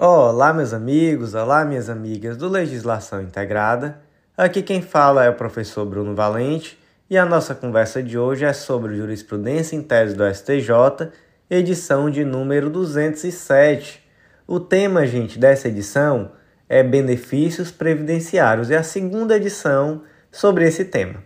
Olá, meus amigos, olá, minhas amigas do Legislação Integrada. Aqui quem fala é o professor Bruno Valente e a nossa conversa de hoje é sobre jurisprudência em tese do STJ, edição de número 207. O tema, gente, dessa edição é benefícios previdenciários e a segunda edição sobre esse tema.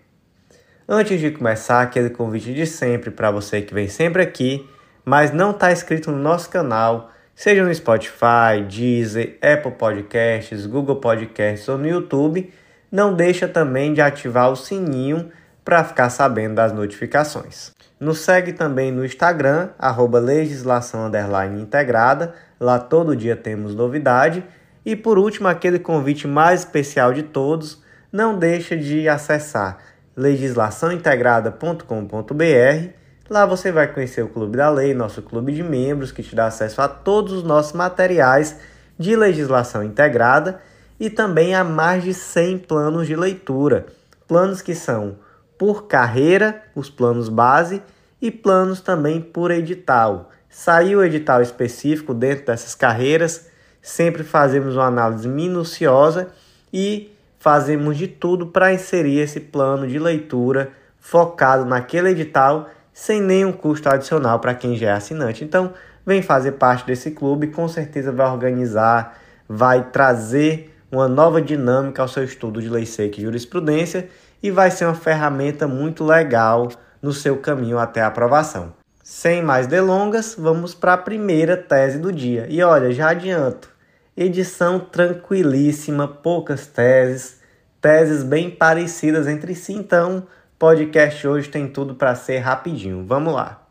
Antes de começar, aquele convite de sempre para você que vem sempre aqui, mas não está inscrito no nosso canal seja no Spotify, Deezer, Apple Podcasts, Google Podcasts ou no YouTube, não deixa também de ativar o sininho para ficar sabendo das notificações. Nos segue também no Instagram, arroba legislação integrada, lá todo dia temos novidade. E por último, aquele convite mais especial de todos, não deixa de acessar legislaçãointegrada.com.br Lá você vai conhecer o Clube da Lei, nosso clube de membros, que te dá acesso a todos os nossos materiais de legislação integrada e também a mais de 100 planos de leitura. Planos que são por carreira, os planos base, e planos também por edital. Saiu o edital específico dentro dessas carreiras, sempre fazemos uma análise minuciosa e fazemos de tudo para inserir esse plano de leitura focado naquele edital sem nenhum custo adicional para quem já é assinante. Então, vem fazer parte desse clube, com certeza vai organizar, vai trazer uma nova dinâmica ao seu estudo de lei seca e jurisprudência e vai ser uma ferramenta muito legal no seu caminho até a aprovação. Sem mais delongas, vamos para a primeira tese do dia. E olha, já adianto, edição tranquilíssima, poucas teses, teses bem parecidas entre si, então podcast hoje tem tudo para ser rapidinho. Vamos lá.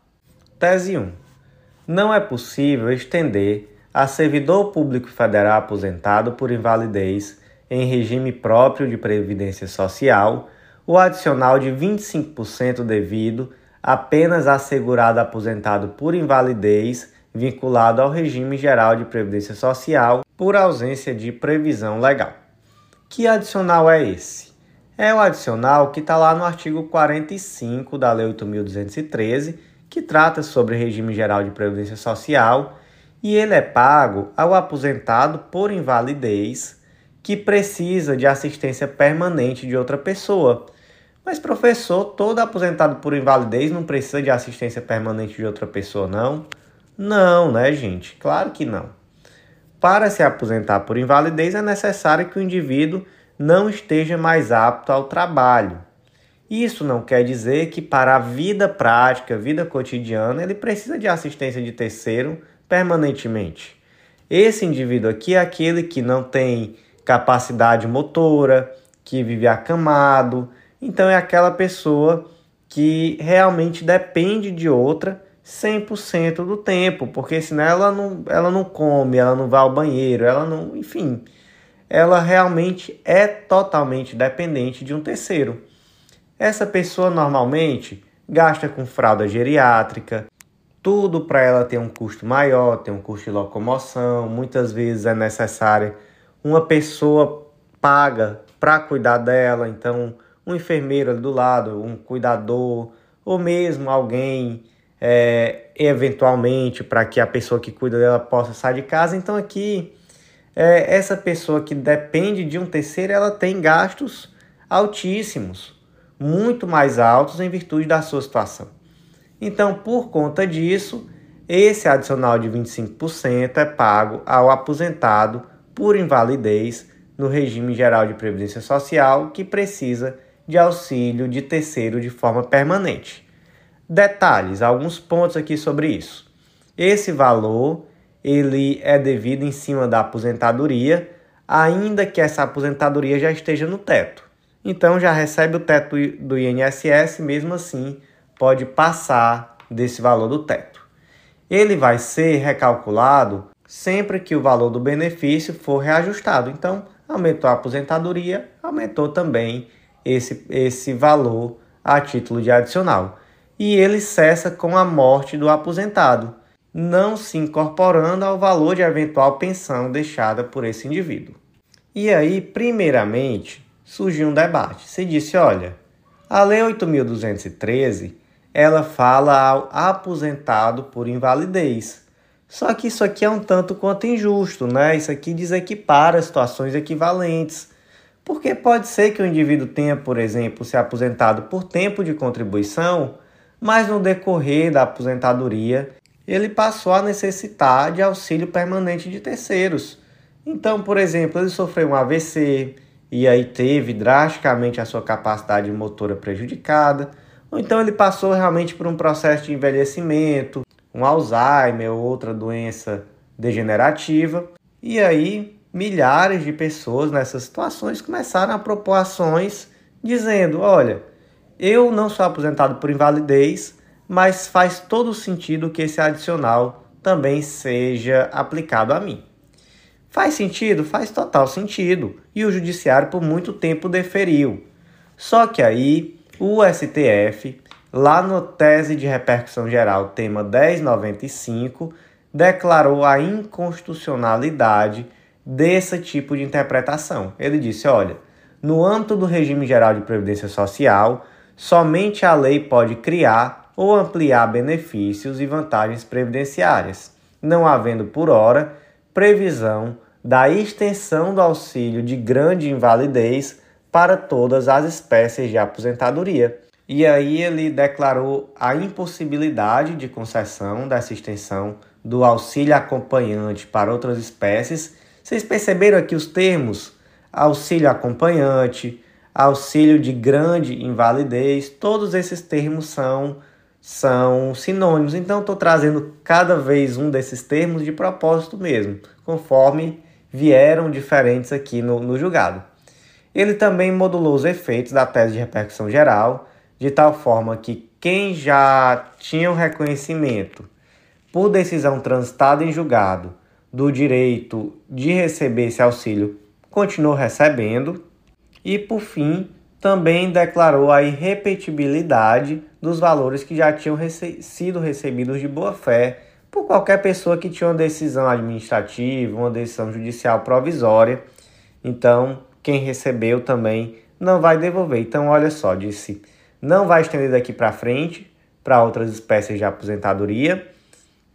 Tese 1. Não é possível estender a servidor público federal aposentado por invalidez em regime próprio de previdência social o adicional de 25% devido apenas a segurado aposentado por invalidez vinculado ao regime geral de previdência social por ausência de previsão legal. Que adicional é esse? É o adicional que está lá no artigo 45 da Lei 8.213, que trata sobre regime geral de previdência social, e ele é pago ao aposentado por invalidez que precisa de assistência permanente de outra pessoa. Mas, professor, todo aposentado por invalidez não precisa de assistência permanente de outra pessoa, não? Não, né, gente? Claro que não. Para se aposentar por invalidez, é necessário que o indivíduo não esteja mais apto ao trabalho. Isso não quer dizer que para a vida prática, vida cotidiana, ele precisa de assistência de terceiro permanentemente. Esse indivíduo aqui é aquele que não tem capacidade motora, que vive acamado, então é aquela pessoa que realmente depende de outra 100% do tempo, porque senão ela não, ela não come, ela não vai ao banheiro, ela não, enfim, ela realmente é totalmente dependente de um terceiro. Essa pessoa normalmente gasta com fralda geriátrica, tudo para ela ter um custo maior, tem um custo de locomoção, muitas vezes é necessária uma pessoa paga para cuidar dela, então um enfermeiro ali do lado, um cuidador, ou mesmo alguém é, eventualmente para que a pessoa que cuida dela possa sair de casa. Então aqui é, essa pessoa que depende de um terceiro, ela tem gastos altíssimos, muito mais altos em virtude da sua situação. Então, por conta disso, esse adicional de 25% é pago ao aposentado por invalidez no regime geral de previdência social que precisa de auxílio de terceiro de forma permanente. Detalhes, alguns pontos aqui sobre isso. Esse valor ele é devido em cima da aposentadoria, ainda que essa aposentadoria já esteja no teto. Então já recebe o teto do INSS, mesmo assim pode passar desse valor do teto. Ele vai ser recalculado sempre que o valor do benefício for reajustado. Então, aumentou a aposentadoria, aumentou também esse, esse valor a título de adicional. E ele cessa com a morte do aposentado não se incorporando ao valor de eventual pensão deixada por esse indivíduo. E aí, primeiramente, surgiu um debate. Se disse, olha, a Lei 8.213, ela fala ao aposentado por invalidez. Só que isso aqui é um tanto quanto injusto, né? Isso aqui desequipara situações equivalentes. Porque pode ser que o indivíduo tenha, por exemplo, se aposentado por tempo de contribuição, mas no decorrer da aposentadoria ele passou a necessitar de auxílio permanente de terceiros. Então, por exemplo, ele sofreu um AVC e aí teve drasticamente a sua capacidade motora prejudicada, ou então ele passou realmente por um processo de envelhecimento, um Alzheimer ou outra doença degenerativa. E aí, milhares de pessoas nessas situações começaram a propor ações dizendo: olha, eu não sou aposentado por invalidez, mas faz todo sentido que esse adicional também seja aplicado a mim. Faz sentido? Faz total sentido. E o judiciário por muito tempo deferiu. Só que aí o STF lá no tese de repercussão geral, tema 1095, declarou a inconstitucionalidade desse tipo de interpretação. Ele disse: olha, no âmbito do regime geral de previdência social, somente a lei pode criar ou ampliar benefícios e vantagens previdenciárias, não havendo por hora previsão da extensão do auxílio de grande invalidez para todas as espécies de aposentadoria. E aí ele declarou a impossibilidade de concessão dessa extensão do auxílio acompanhante para outras espécies. Vocês perceberam aqui os termos auxílio acompanhante, auxílio de grande invalidez, todos esses termos são são sinônimos. Então estou trazendo cada vez um desses termos de propósito mesmo, conforme vieram diferentes aqui no, no julgado. Ele também modulou os efeitos da tese de repercussão geral, de tal forma que quem já tinha o reconhecimento por decisão transitada em julgado do direito de receber esse auxílio continuou recebendo e, por fim, também declarou a irrepetibilidade dos valores que já tinham rece sido recebidos de boa fé por qualquer pessoa que tinha uma decisão administrativa, uma decisão judicial provisória. Então, quem recebeu também não vai devolver. Então, olha só, disse não vai estender daqui para frente para outras espécies de aposentadoria.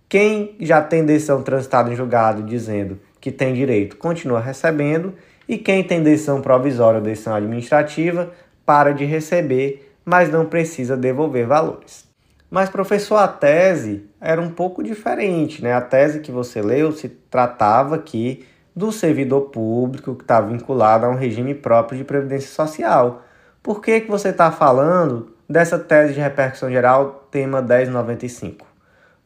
Quem já tem decisão transitada em julgado dizendo que tem direito continua recebendo e quem tem decisão provisória ou decisão administrativa para de receber, mas não precisa devolver valores. Mas professor, a tese era um pouco diferente, né? A tese que você leu se tratava aqui do servidor público que está vinculado a um regime próprio de previdência social. Por que, que você está falando dessa tese de repercussão geral, tema 1095?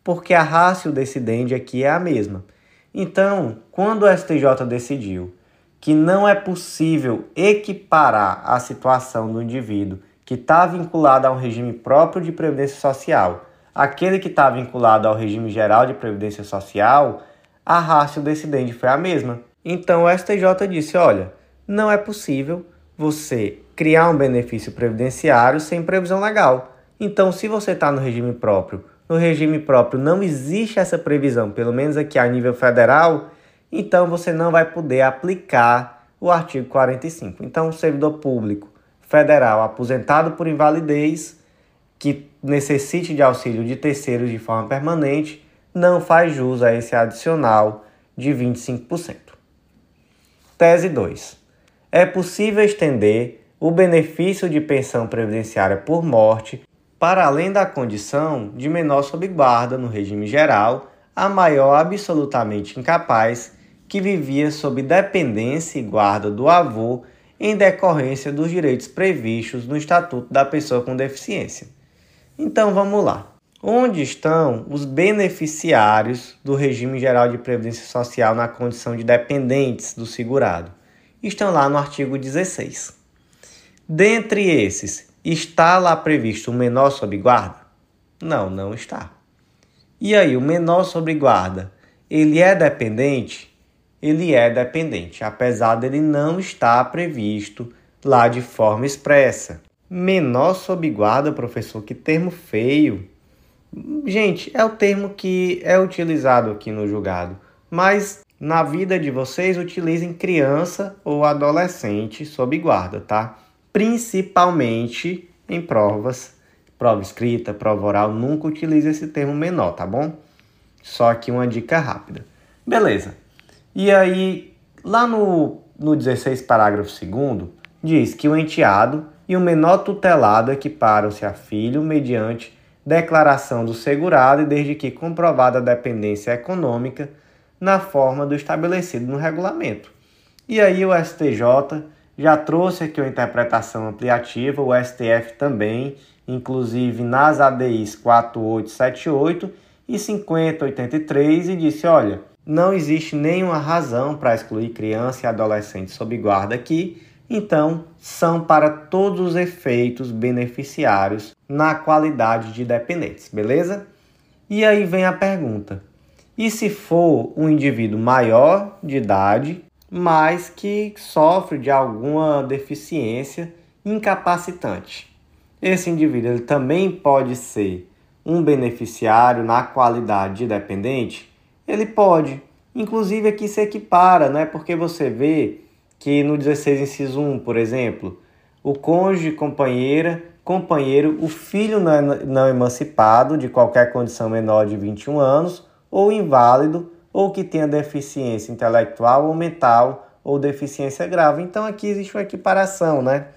Porque a rácio decidente aqui é a mesma. Então, quando o STJ decidiu que não é possível equiparar a situação do indivíduo que está vinculado a um regime próprio de previdência social, aquele que está vinculado ao regime geral de previdência social, a rácio decidente foi a mesma. Então o STJ disse: olha, não é possível você criar um benefício previdenciário sem previsão legal. Então, se você está no regime próprio, no regime próprio não existe essa previsão, pelo menos aqui a nível federal, então você não vai poder aplicar o artigo 45. Então, o servidor público federal aposentado por invalidez que necessite de auxílio de terceiros de forma permanente não faz jus a esse adicional de 25%. Tese 2. É possível estender o benefício de pensão previdenciária por morte para além da condição de menor sob guarda no regime geral, a maior absolutamente incapaz que vivia sob dependência e guarda do avô em decorrência dos direitos previstos no Estatuto da Pessoa com Deficiência. Então vamos lá. Onde estão os beneficiários do regime geral de previdência social na condição de dependentes do segurado? Estão lá no artigo 16. Dentre esses, está lá previsto o menor sob guarda? Não, não está. E aí, o menor sob guarda, ele é dependente? Ele é dependente, apesar dele não estar previsto lá de forma expressa. Menor sob guarda, professor, que termo feio. Gente, é o termo que é utilizado aqui no julgado, mas na vida de vocês utilizem criança ou adolescente sob guarda, tá? principalmente em provas, prova escrita, prova oral, nunca utilize esse termo menor, tá bom? Só aqui uma dica rápida. Beleza. E aí, lá no, no 16, parágrafo 2, diz que o enteado e o menor tutelado equiparam-se a filho mediante declaração do segurado e desde que comprovada a dependência econômica na forma do estabelecido no regulamento. E aí o STJ já trouxe aqui uma interpretação ampliativa, o STF também, inclusive nas ADIs 4878 e 5083 e disse, olha, não existe nenhuma razão para excluir criança e adolescente sob guarda aqui, então são para todos os efeitos beneficiários na qualidade de dependentes, beleza? E aí vem a pergunta: e se for um indivíduo maior de idade, mas que sofre de alguma deficiência incapacitante? Esse indivíduo ele também pode ser um beneficiário na qualidade de dependente? Ele pode. Inclusive aqui se equipara, né? Porque você vê que no 16 inciso 1, por exemplo, o cônjuge, companheira companheiro, o filho não, não emancipado de qualquer condição menor de 21 anos, ou inválido, ou que tenha deficiência intelectual ou mental, ou deficiência grave. Então aqui existe uma equiparação, né?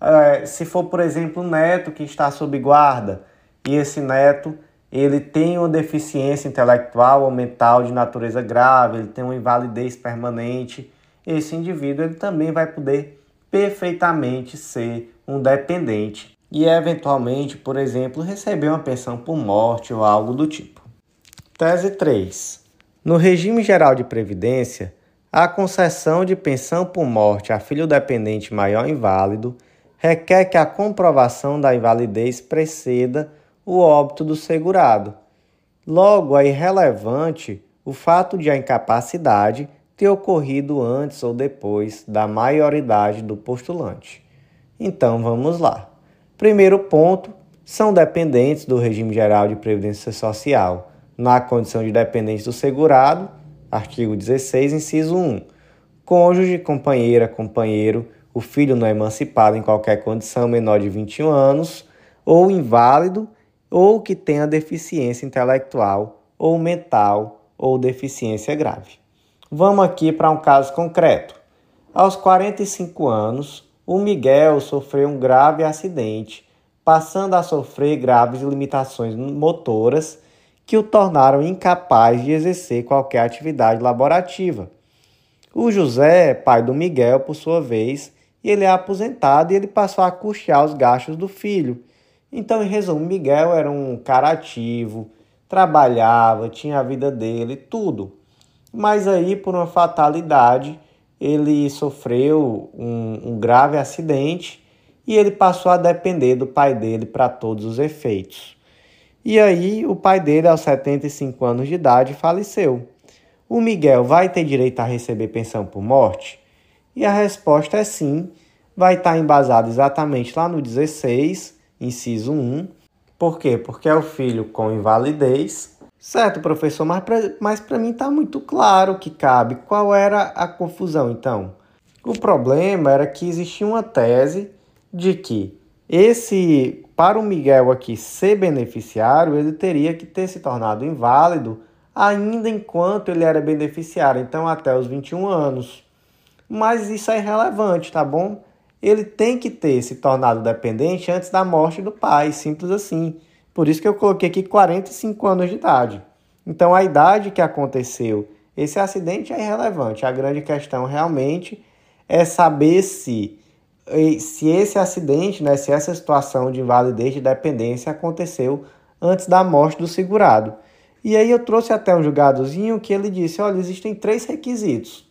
É, se for, por exemplo, um neto que está sob guarda e esse neto ele tem uma deficiência intelectual ou mental de natureza grave, ele tem uma invalidez permanente, esse indivíduo ele também vai poder perfeitamente ser um dependente e eventualmente, por exemplo, receber uma pensão por morte ou algo do tipo. Tese 3. No regime geral de previdência, a concessão de pensão por morte a filho dependente maior inválido requer que a comprovação da invalidez preceda o óbito do segurado. Logo, é irrelevante o fato de a incapacidade ter ocorrido antes ou depois da maioridade do postulante. Então vamos lá. Primeiro ponto, são dependentes do regime geral de previdência social, na condição de dependente do segurado, artigo 16, inciso 1. Cônjuge, companheira, companheiro, o filho não é emancipado em qualquer condição menor de 21 anos, ou inválido, ou que tenha deficiência intelectual ou mental ou deficiência grave. Vamos aqui para um caso concreto. Aos 45 anos, o Miguel sofreu um grave acidente, passando a sofrer graves limitações motoras que o tornaram incapaz de exercer qualquer atividade laborativa. O José, pai do Miguel, por sua vez, ele é aposentado e ele passou a custear os gastos do filho. Então, em resumo, Miguel era um cara ativo, trabalhava, tinha a vida dele, tudo. Mas aí, por uma fatalidade, ele sofreu um, um grave acidente e ele passou a depender do pai dele para todos os efeitos. E aí, o pai dele, aos 75 anos de idade, faleceu. O Miguel vai ter direito a receber pensão por morte? E a resposta é sim, vai estar embasado exatamente lá no 16, inciso 1. Por quê? Porque é o filho com invalidez Certo, professor, mas para mim está muito claro que cabe. Qual era a confusão, então? O problema era que existia uma tese de que esse, para o Miguel aqui ser beneficiário, ele teria que ter se tornado inválido ainda enquanto ele era beneficiário, então até os 21 anos. Mas isso é irrelevante, tá bom? Ele tem que ter se tornado dependente antes da morte do pai, simples assim. Por isso que eu coloquei aqui 45 anos de idade. Então, a idade que aconteceu esse acidente é irrelevante. A grande questão realmente é saber se, se esse acidente, né, se essa situação de invalidez de dependência aconteceu antes da morte do segurado. E aí eu trouxe até um julgadozinho que ele disse: olha, existem três requisitos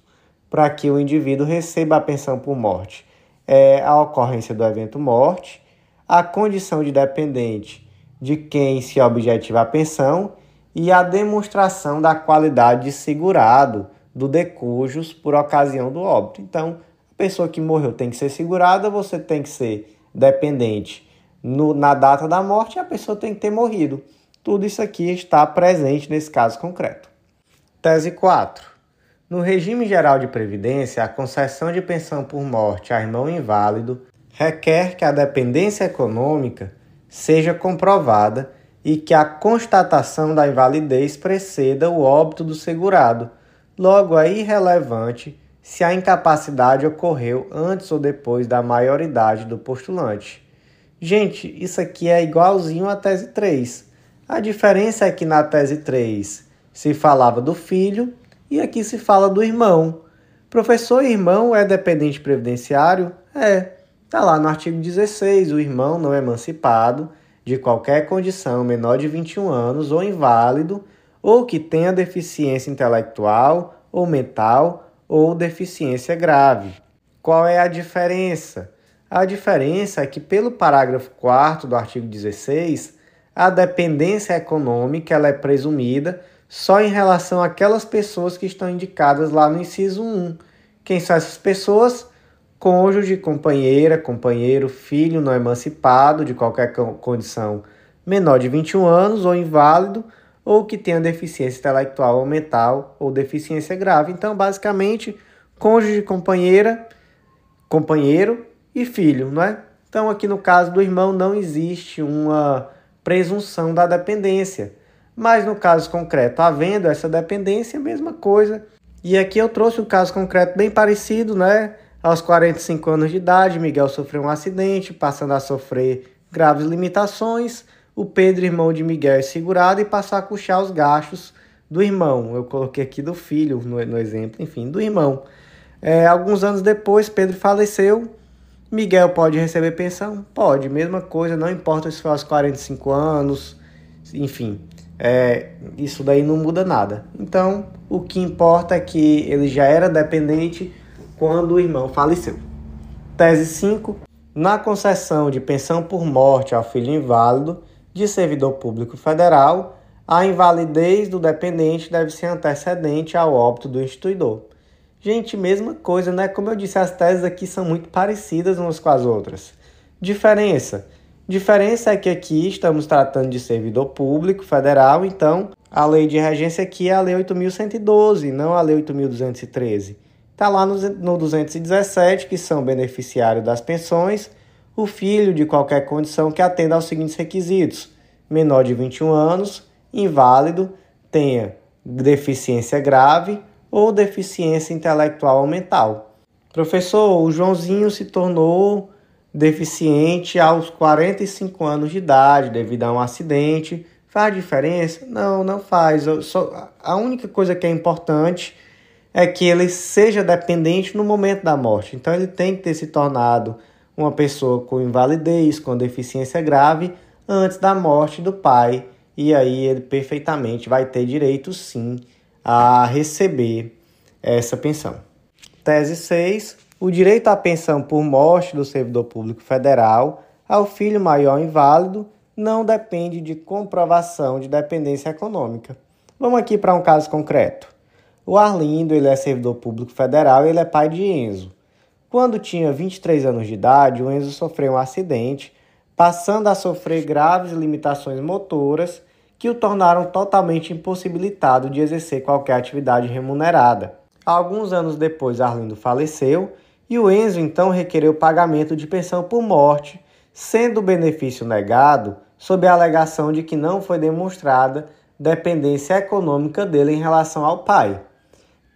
para que o indivíduo receba a pensão por morte. É a ocorrência do evento morte, a condição de dependente de quem se objetiva a pensão e a demonstração da qualidade de segurado do decujus por ocasião do óbito. Então, a pessoa que morreu tem que ser segurada, você tem que ser dependente no, na data da morte e a pessoa tem que ter morrido. Tudo isso aqui está presente nesse caso concreto. Tese 4. No regime geral de previdência, a concessão de pensão por morte a irmão inválido requer que a dependência econômica seja comprovada e que a constatação da invalidez preceda o óbito do segurado. Logo, é irrelevante se a incapacidade ocorreu antes ou depois da maioridade do postulante. Gente, isso aqui é igualzinho à tese 3. A diferença é que na tese 3 se falava do filho e aqui se fala do irmão. Professor irmão é dependente previdenciário? É. Está lá no artigo 16, o irmão não é emancipado de qualquer condição menor de 21 anos ou inválido ou que tenha deficiência intelectual ou mental ou deficiência grave. Qual é a diferença? A diferença é que, pelo parágrafo 4 do artigo 16, a dependência econômica ela é presumida só em relação àquelas pessoas que estão indicadas lá no inciso 1. Quem são essas pessoas? Cônjuge, companheira, companheiro, filho não emancipado de qualquer condição menor de 21 anos ou inválido ou que tenha deficiência intelectual ou mental ou deficiência grave. Então, basicamente, cônjuge, companheira, companheiro e filho, não é? Então, aqui no caso do irmão não existe uma presunção da dependência. Mas no caso concreto, havendo essa dependência, mesma coisa. E aqui eu trouxe um caso concreto bem parecido, né? Aos 45 anos de idade, Miguel sofreu um acidente, passando a sofrer graves limitações o Pedro, irmão de Miguel, é segurado e passar a custear os gastos do irmão. Eu coloquei aqui do filho no, no exemplo, enfim, do irmão. É, alguns anos depois, Pedro faleceu. Miguel pode receber pensão? Pode, mesma coisa, não importa se for aos 45 anos, enfim, é, isso daí não muda nada. Então, o que importa é que ele já era dependente quando o irmão faleceu. Tese 5. Na concessão de pensão por morte ao filho inválido, de servidor público federal, a invalidez do dependente deve ser antecedente ao óbito do instituidor. Gente, mesma coisa, né? Como eu disse, as teses aqui são muito parecidas umas com as outras. Diferença. Diferença é que aqui estamos tratando de servidor público federal, então a lei de regência aqui é a lei 8.112, não a lei 8.213. Está lá no, no 217, que são beneficiários das pensões, o filho de qualquer condição que atenda aos seguintes requisitos: menor de 21 anos, inválido, tenha deficiência grave ou deficiência intelectual ou mental. Professor, o Joãozinho se tornou deficiente aos 45 anos de idade devido a um acidente. Faz diferença? Não, não faz. Só, a única coisa que é importante é que ele seja dependente no momento da morte. Então ele tem que ter se tornado uma pessoa com invalidez, com deficiência grave, antes da morte do pai, e aí ele perfeitamente vai ter direito sim a receber essa pensão. Tese 6. O direito à pensão por morte do servidor público federal ao filho maior inválido não depende de comprovação de dependência econômica. Vamos aqui para um caso concreto. O Arlindo, ele é servidor público federal e ele é pai de Enzo. Quando tinha 23 anos de idade, o Enzo sofreu um acidente, passando a sofrer graves limitações motoras que o tornaram totalmente impossibilitado de exercer qualquer atividade remunerada. Alguns anos depois, Arlindo faleceu e o Enzo então requereu pagamento de pensão por morte, sendo o benefício negado sob a alegação de que não foi demonstrada dependência econômica dele em relação ao pai.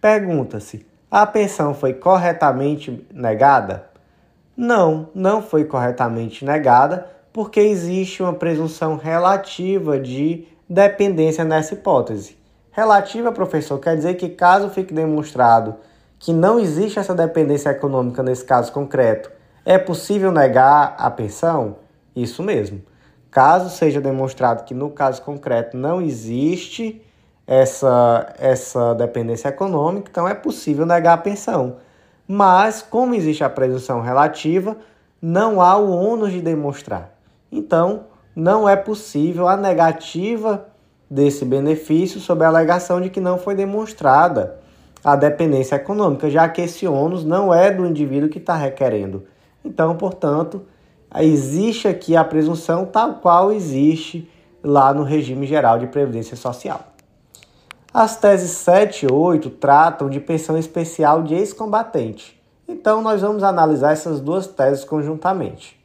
Pergunta-se: a pensão foi corretamente negada? Não, não foi corretamente negada, porque existe uma presunção relativa de dependência nessa hipótese. Relativa, professor, quer dizer que caso fique demonstrado que não existe essa dependência econômica nesse caso concreto, é possível negar a pensão? Isso mesmo. Caso seja demonstrado que no caso concreto não existe essa, essa dependência econômica, então é possível negar a pensão. Mas, como existe a presunção relativa, não há o ônus de demonstrar. Então, não é possível a negativa desse benefício sob a alegação de que não foi demonstrada a dependência econômica, já que esse ônus não é do indivíduo que está requerendo. Então, portanto, existe aqui a presunção tal qual existe lá no regime geral de previdência social. As teses 7 e 8 tratam de pensão especial de ex-combatente. Então, nós vamos analisar essas duas teses conjuntamente.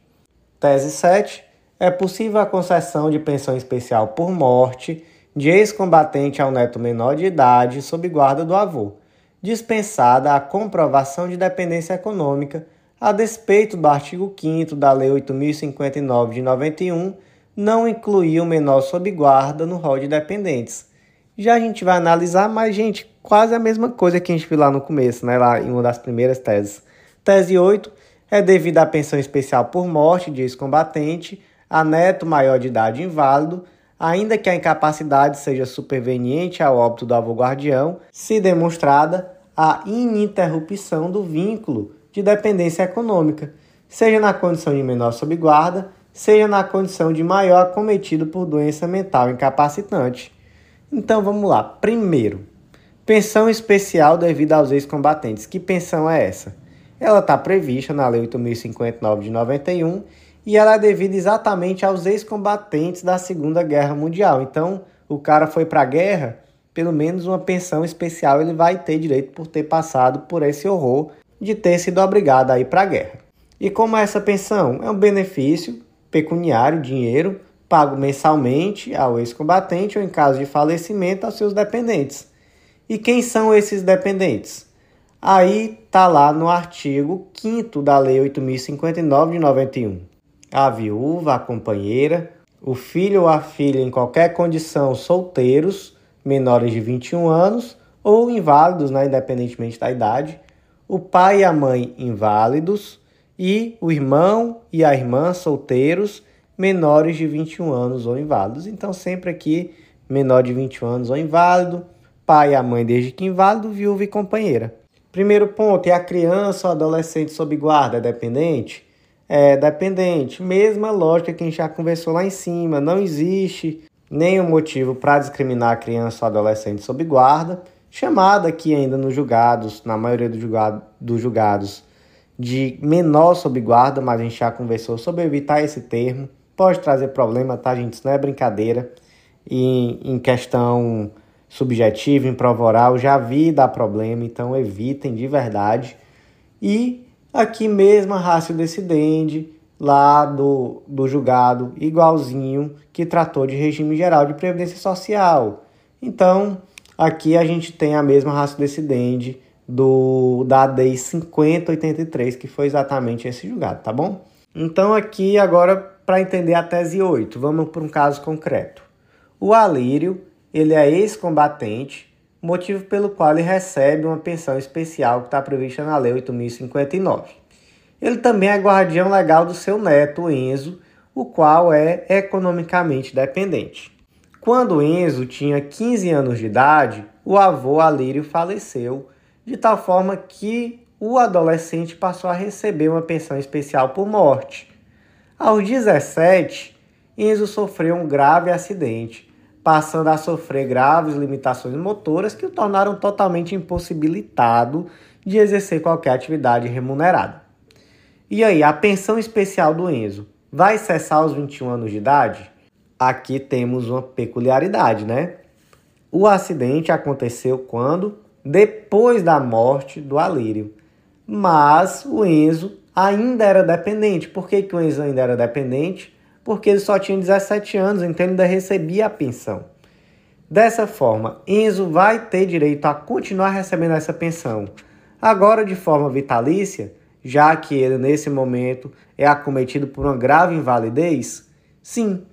Tese 7 é possível a concessão de pensão especial por morte de ex-combatente ao neto menor de idade sob guarda do avô, dispensada a comprovação de dependência econômica, a despeito do artigo 5 da Lei 8059 de 91, não incluir o menor sob guarda no rol de dependentes. Já a gente vai analisar, mas, gente, quase a mesma coisa que a gente viu lá no começo, né? Lá em uma das primeiras teses. Tese 8 é devido à pensão especial por morte de ex-combatente a neto maior de idade inválido, ainda que a incapacidade seja superveniente ao óbito do avô guardião, se demonstrada a ininterrupção do vínculo de dependência econômica, seja na condição de menor sob guarda, seja na condição de maior acometido por doença mental incapacitante. Então vamos lá. Primeiro, pensão especial devida aos ex-combatentes. Que pensão é essa? Ela está prevista na Lei 8.059 de 91 e ela é devida exatamente aos ex-combatentes da Segunda Guerra Mundial. Então, o cara foi para a guerra, pelo menos uma pensão especial ele vai ter direito por ter passado por esse horror de ter sido obrigado a ir para a guerra. E como é essa pensão? É um benefício pecuniário, dinheiro, pago mensalmente ao ex-combatente ou, em caso de falecimento, aos seus dependentes. E quem são esses dependentes? Aí tá lá no artigo 5 da Lei 8059 de 91 a viúva, a companheira, o filho ou a filha em qualquer condição solteiros, menores de 21 anos, ou inválidos, né, independentemente da idade, o pai e a mãe inválidos e o irmão e a irmã solteiros, menores de 21 anos ou inválidos. Então, sempre aqui, menor de 21 anos ou inválido, pai e a mãe desde que inválido, viúva e companheira. Primeiro ponto é a criança ou adolescente sob guarda dependente é, dependente. Mesma lógica que a gente já conversou lá em cima. Não existe nenhum motivo para discriminar a criança ou adolescente sob guarda, chamada aqui ainda nos julgados, na maioria dos julgado, dos julgados, de menor sob guarda, mas a gente já conversou sobre evitar esse termo. Pode trazer problema, tá, gente? Isso não é brincadeira. E em questão subjetiva, em prova oral, já vi dar problema, então evitem de verdade. E Aqui mesmo a rácio decidente, lá do, do julgado, igualzinho que tratou de regime geral de previdência social. Então, aqui a gente tem a mesma rácio decidente do da DEI 5083, que foi exatamente esse julgado, tá bom? Então, aqui agora para entender a tese 8, vamos para um caso concreto. O Alírio, ele é ex-combatente motivo pelo qual ele recebe uma pensão especial que está prevista na Lei 8.059. Ele também é guardião legal do seu neto, Enzo, o qual é economicamente dependente. Quando Enzo tinha 15 anos de idade, o avô Alírio faleceu, de tal forma que o adolescente passou a receber uma pensão especial por morte. Aos 17, Enzo sofreu um grave acidente passando a sofrer graves limitações motoras que o tornaram totalmente impossibilitado de exercer qualquer atividade remunerada. E aí, a pensão especial do Enzo vai cessar aos 21 anos de idade? Aqui temos uma peculiaridade, né? O acidente aconteceu quando? Depois da morte do Alírio. Mas o Enzo ainda era dependente. Por que, que o Enzo ainda era dependente? Porque ele só tinha 17 anos, então ele ainda recebia a pensão. Dessa forma, Enzo vai ter direito a continuar recebendo essa pensão, agora de forma vitalícia, já que ele nesse momento é acometido por uma grave invalidez? Sim.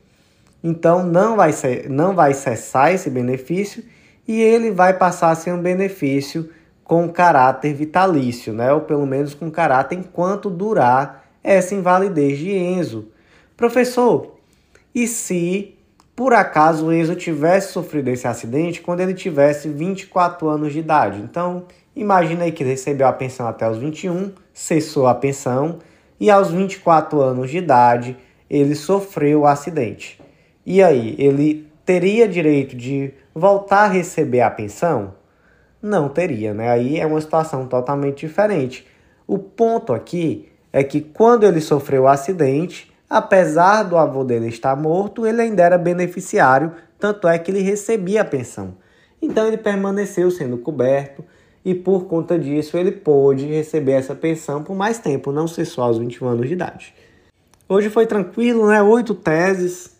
Então não vai, ser, não vai cessar esse benefício e ele vai passar a ser um benefício com caráter vitalício, né? ou pelo menos com caráter enquanto durar essa invalidez de Enzo. Professor, e se por acaso o Enzo tivesse sofrido esse acidente quando ele tivesse 24 anos de idade? Então, imagina aí que recebeu a pensão até os 21, cessou a pensão e aos 24 anos de idade ele sofreu o acidente. E aí, ele teria direito de voltar a receber a pensão? Não teria, né? Aí é uma situação totalmente diferente. O ponto aqui é que quando ele sofreu o acidente, Apesar do avô dele estar morto, ele ainda era beneficiário, tanto é que ele recebia a pensão. Então ele permaneceu sendo coberto e por conta disso ele pôde receber essa pensão por mais tempo, não ser só aos 21 anos de idade. Hoje foi tranquilo, né? Oito teses,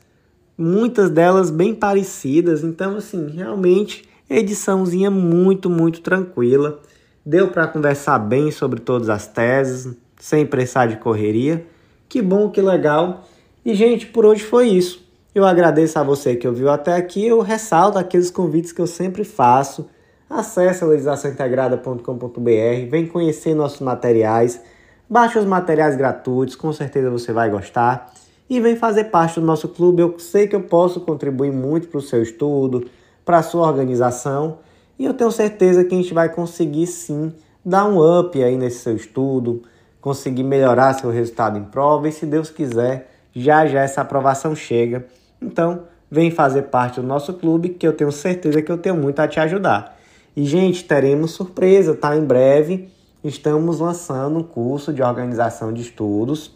muitas delas bem parecidas. Então, assim, realmente, ediçãozinha muito, muito tranquila. Deu para conversar bem sobre todas as teses, sem pressar de correria. Que bom, que legal. E, gente, por hoje foi isso. Eu agradeço a você que ouviu até aqui. Eu ressalto aqueles convites que eu sempre faço. Acesse legislaçãointegrada.com.br, vem conhecer nossos materiais, baixe os materiais gratuitos, com certeza você vai gostar. E vem fazer parte do nosso clube. Eu sei que eu posso contribuir muito para o seu estudo, para a sua organização. E eu tenho certeza que a gente vai conseguir sim dar um up aí nesse seu estudo, conseguir melhorar seu resultado em prova e se Deus quiser, já já essa aprovação chega. Então, vem fazer parte do nosso clube que eu tenho certeza que eu tenho muito a te ajudar. E, gente, teremos surpresa, tá? Em breve estamos lançando um curso de organização de estudos.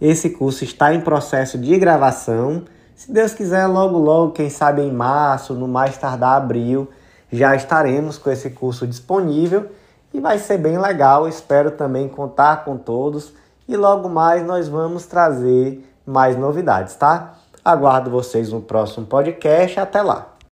Esse curso está em processo de gravação. Se Deus quiser, logo, logo, quem sabe em março, no mais tardar abril, já estaremos com esse curso disponível e vai ser bem legal. Espero também contar com todos e logo mais nós vamos trazer mais novidades, tá? Aguardo vocês no próximo podcast. Até lá!